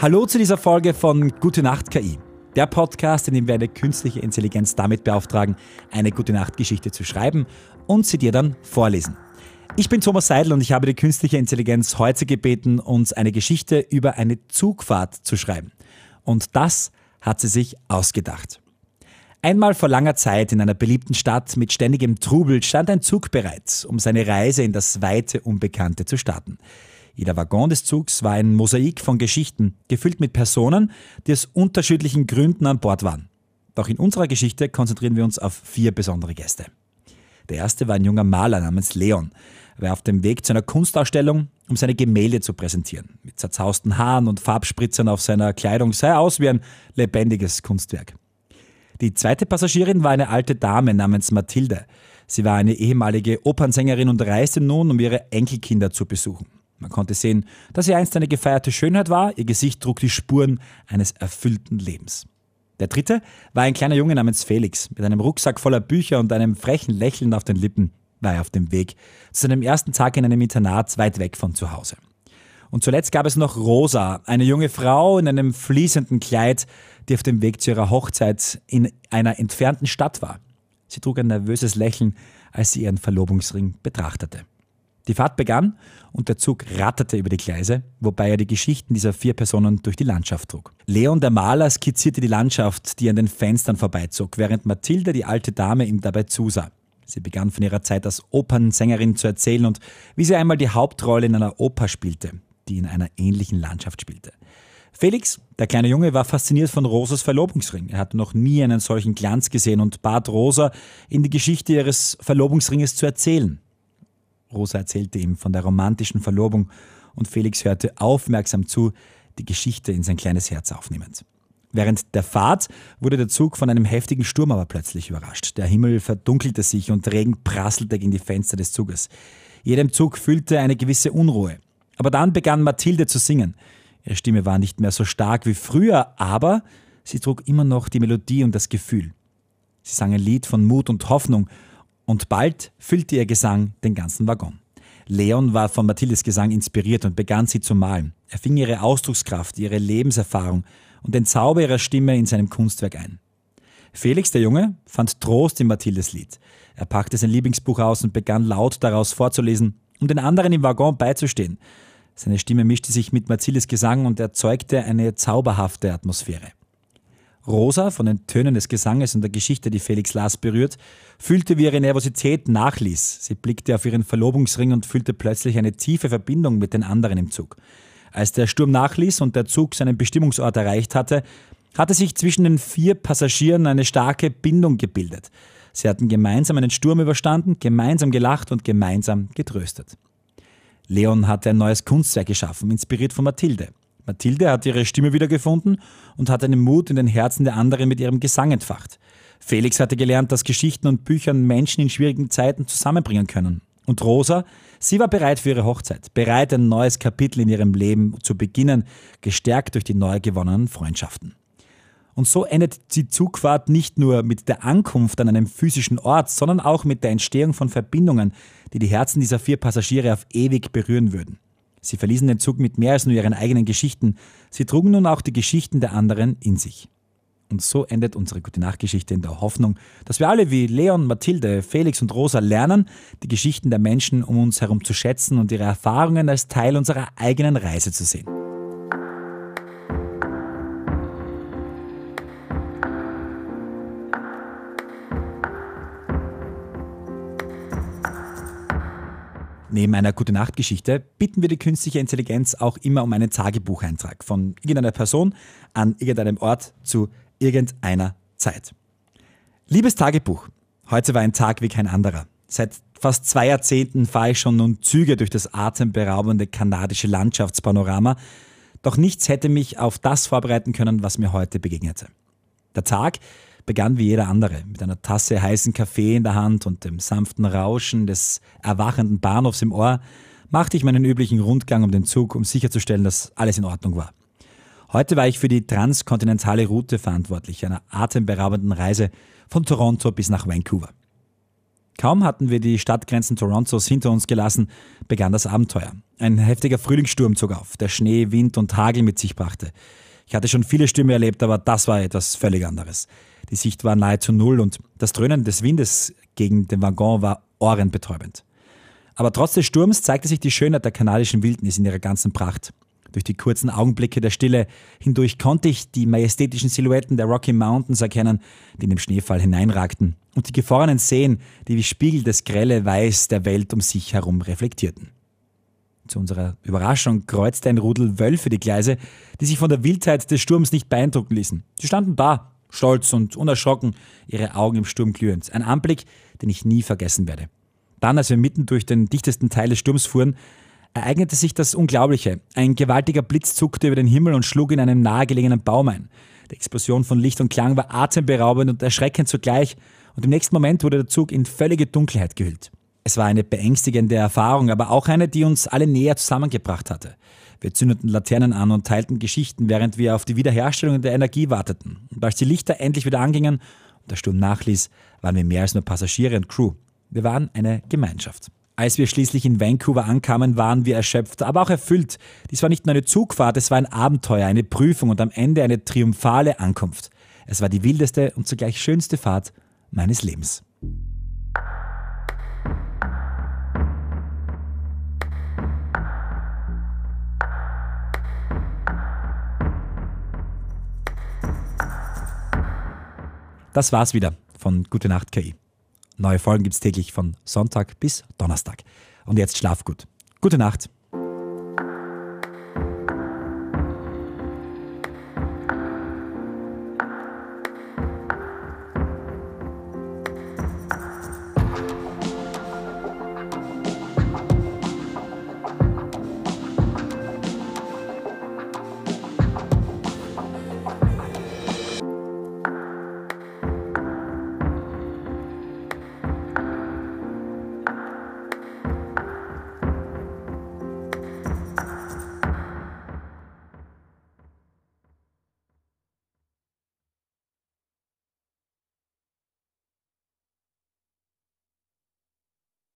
Hallo zu dieser Folge von Gute Nacht KI. Der Podcast, in dem wir eine künstliche Intelligenz damit beauftragen, eine Gute Nacht Geschichte zu schreiben und sie dir dann vorlesen. Ich bin Thomas Seidel und ich habe die künstliche Intelligenz heute gebeten, uns eine Geschichte über eine Zugfahrt zu schreiben. Und das hat sie sich ausgedacht. Einmal vor langer Zeit in einer beliebten Stadt mit ständigem Trubel stand ein Zug bereit, um seine Reise in das weite Unbekannte zu starten. Jeder Waggon des Zugs war ein Mosaik von Geschichten, gefüllt mit Personen, die aus unterschiedlichen Gründen an Bord waren. Doch in unserer Geschichte konzentrieren wir uns auf vier besondere Gäste. Der erste war ein junger Maler namens Leon. Er war auf dem Weg zu einer Kunstausstellung, um seine Gemälde zu präsentieren. Mit zerzausten Haaren und Farbspritzern auf seiner Kleidung sah er aus wie ein lebendiges Kunstwerk. Die zweite Passagierin war eine alte Dame namens Mathilde. Sie war eine ehemalige Opernsängerin und reiste nun, um ihre Enkelkinder zu besuchen. Man konnte sehen, dass sie einst eine gefeierte Schönheit war, ihr Gesicht trug die Spuren eines erfüllten Lebens. Der dritte war ein kleiner Junge namens Felix. Mit einem Rucksack voller Bücher und einem frechen Lächeln auf den Lippen war er auf dem Weg zu seinem ersten Tag in einem Internat weit weg von zu Hause. Und zuletzt gab es noch Rosa, eine junge Frau in einem fließenden Kleid, die auf dem Weg zu ihrer Hochzeit in einer entfernten Stadt war. Sie trug ein nervöses Lächeln, als sie ihren Verlobungsring betrachtete. Die Fahrt begann und der Zug ratterte über die Gleise, wobei er die Geschichten dieser vier Personen durch die Landschaft trug. Leon der Maler skizzierte die Landschaft, die an den Fenstern vorbeizog, während Mathilde, die alte Dame, ihm dabei zusah. Sie begann von ihrer Zeit als Opernsängerin zu erzählen und wie sie einmal die Hauptrolle in einer Oper spielte, die in einer ähnlichen Landschaft spielte. Felix, der kleine Junge, war fasziniert von Rosas Verlobungsring. Er hatte noch nie einen solchen Glanz gesehen und bat Rosa, in die Geschichte ihres Verlobungsringes zu erzählen. Rosa erzählte ihm von der romantischen Verlobung und Felix hörte aufmerksam zu, die Geschichte in sein kleines Herz aufnehmend. Während der Fahrt wurde der Zug von einem heftigen Sturm aber plötzlich überrascht. Der Himmel verdunkelte sich und Regen prasselte gegen die Fenster des Zuges. Jedem Zug fühlte eine gewisse Unruhe. Aber dann begann Mathilde zu singen. Ihre Stimme war nicht mehr so stark wie früher, aber sie trug immer noch die Melodie und das Gefühl. Sie sang ein Lied von Mut und Hoffnung und bald füllte ihr Gesang den ganzen Waggon. Leon war von Mathildes Gesang inspiriert und begann sie zu malen. Er fing ihre Ausdruckskraft, ihre Lebenserfahrung und den Zauber ihrer Stimme in seinem Kunstwerk ein. Felix, der Junge, fand Trost in Mathildes Lied. Er packte sein Lieblingsbuch aus und begann laut daraus vorzulesen, um den anderen im Waggon beizustehen. Seine Stimme mischte sich mit Mathildes Gesang und erzeugte eine zauberhafte Atmosphäre. Rosa, von den Tönen des Gesanges und der Geschichte, die Felix las, berührt, fühlte, wie ihre Nervosität nachließ. Sie blickte auf ihren Verlobungsring und fühlte plötzlich eine tiefe Verbindung mit den anderen im Zug. Als der Sturm nachließ und der Zug seinen Bestimmungsort erreicht hatte, hatte sich zwischen den vier Passagieren eine starke Bindung gebildet. Sie hatten gemeinsam einen Sturm überstanden, gemeinsam gelacht und gemeinsam getröstet. Leon hatte ein neues Kunstwerk geschaffen, inspiriert von Mathilde. Mathilde hat ihre Stimme wiedergefunden und hat einen Mut in den Herzen der anderen mit ihrem Gesang entfacht. Felix hatte gelernt, dass Geschichten und Büchern Menschen in schwierigen Zeiten zusammenbringen können. Und Rosa, sie war bereit für ihre Hochzeit, bereit, ein neues Kapitel in ihrem Leben zu beginnen, gestärkt durch die neu gewonnenen Freundschaften. Und so endet die Zugfahrt nicht nur mit der Ankunft an einem physischen Ort, sondern auch mit der Entstehung von Verbindungen, die die Herzen dieser vier Passagiere auf ewig berühren würden. Sie verließen den Zug mit mehr als nur ihren eigenen Geschichten. Sie trugen nun auch die Geschichten der anderen in sich. Und so endet unsere gute Nachtgeschichte in der Hoffnung, dass wir alle wie Leon, Mathilde, Felix und Rosa lernen, die Geschichten der Menschen um uns herum zu schätzen und ihre Erfahrungen als Teil unserer eigenen Reise zu sehen. Neben einer Gute-Nacht-Geschichte bitten wir die künstliche Intelligenz auch immer um einen Tagebucheintrag von irgendeiner Person an irgendeinem Ort zu irgendeiner Zeit. Liebes Tagebuch, heute war ein Tag wie kein anderer. Seit fast zwei Jahrzehnten fahre ich schon nun Züge durch das atemberaubende kanadische Landschaftspanorama, doch nichts hätte mich auf das vorbereiten können, was mir heute begegnete. Der Tag begann wie jeder andere, mit einer Tasse heißen Kaffee in der Hand und dem sanften Rauschen des erwachenden Bahnhofs im Ohr, machte ich meinen üblichen Rundgang um den Zug, um sicherzustellen, dass alles in Ordnung war. Heute war ich für die transkontinentale Route verantwortlich, einer atemberaubenden Reise von Toronto bis nach Vancouver. Kaum hatten wir die Stadtgrenzen Torontos hinter uns gelassen, begann das Abenteuer. Ein heftiger Frühlingssturm zog auf, der Schnee, Wind und Hagel mit sich brachte. Ich hatte schon viele Stürme erlebt, aber das war etwas völlig anderes. Die Sicht war nahezu null und das Dröhnen des Windes gegen den Waggon war ohrenbetäubend. Aber trotz des Sturms zeigte sich die Schönheit der kanadischen Wildnis in ihrer ganzen Pracht. Durch die kurzen Augenblicke der Stille hindurch konnte ich die majestätischen Silhouetten der Rocky Mountains erkennen, die in den Schneefall hineinragten, und die gefrorenen Seen, die wie Spiegel das grelle Weiß der Welt um sich herum reflektierten. Zu unserer Überraschung kreuzte ein Rudel Wölfe die Gleise, die sich von der Wildheit des Sturms nicht beeindrucken ließen. Sie standen da, stolz und unerschrocken, ihre Augen im Sturm glühend. Ein Anblick, den ich nie vergessen werde. Dann, als wir mitten durch den dichtesten Teil des Sturms fuhren, ereignete sich das Unglaubliche. Ein gewaltiger Blitz zuckte über den Himmel und schlug in einem nahegelegenen Baum ein. Die Explosion von Licht und Klang war atemberaubend und erschreckend zugleich, und im nächsten Moment wurde der Zug in völlige Dunkelheit gehüllt. Es war eine beängstigende Erfahrung, aber auch eine, die uns alle näher zusammengebracht hatte. Wir zündeten Laternen an und teilten Geschichten, während wir auf die Wiederherstellung der Energie warteten. Und als die Lichter endlich wieder angingen und der Sturm nachließ, waren wir mehr als nur Passagiere und Crew. Wir waren eine Gemeinschaft. Als wir schließlich in Vancouver ankamen, waren wir erschöpft, aber auch erfüllt. Dies war nicht nur eine Zugfahrt, es war ein Abenteuer, eine Prüfung und am Ende eine triumphale Ankunft. Es war die wildeste und zugleich schönste Fahrt meines Lebens. Das war's wieder von Gute Nacht KI. Neue Folgen gibt es täglich von Sonntag bis Donnerstag. Und jetzt schlaf gut. Gute Nacht.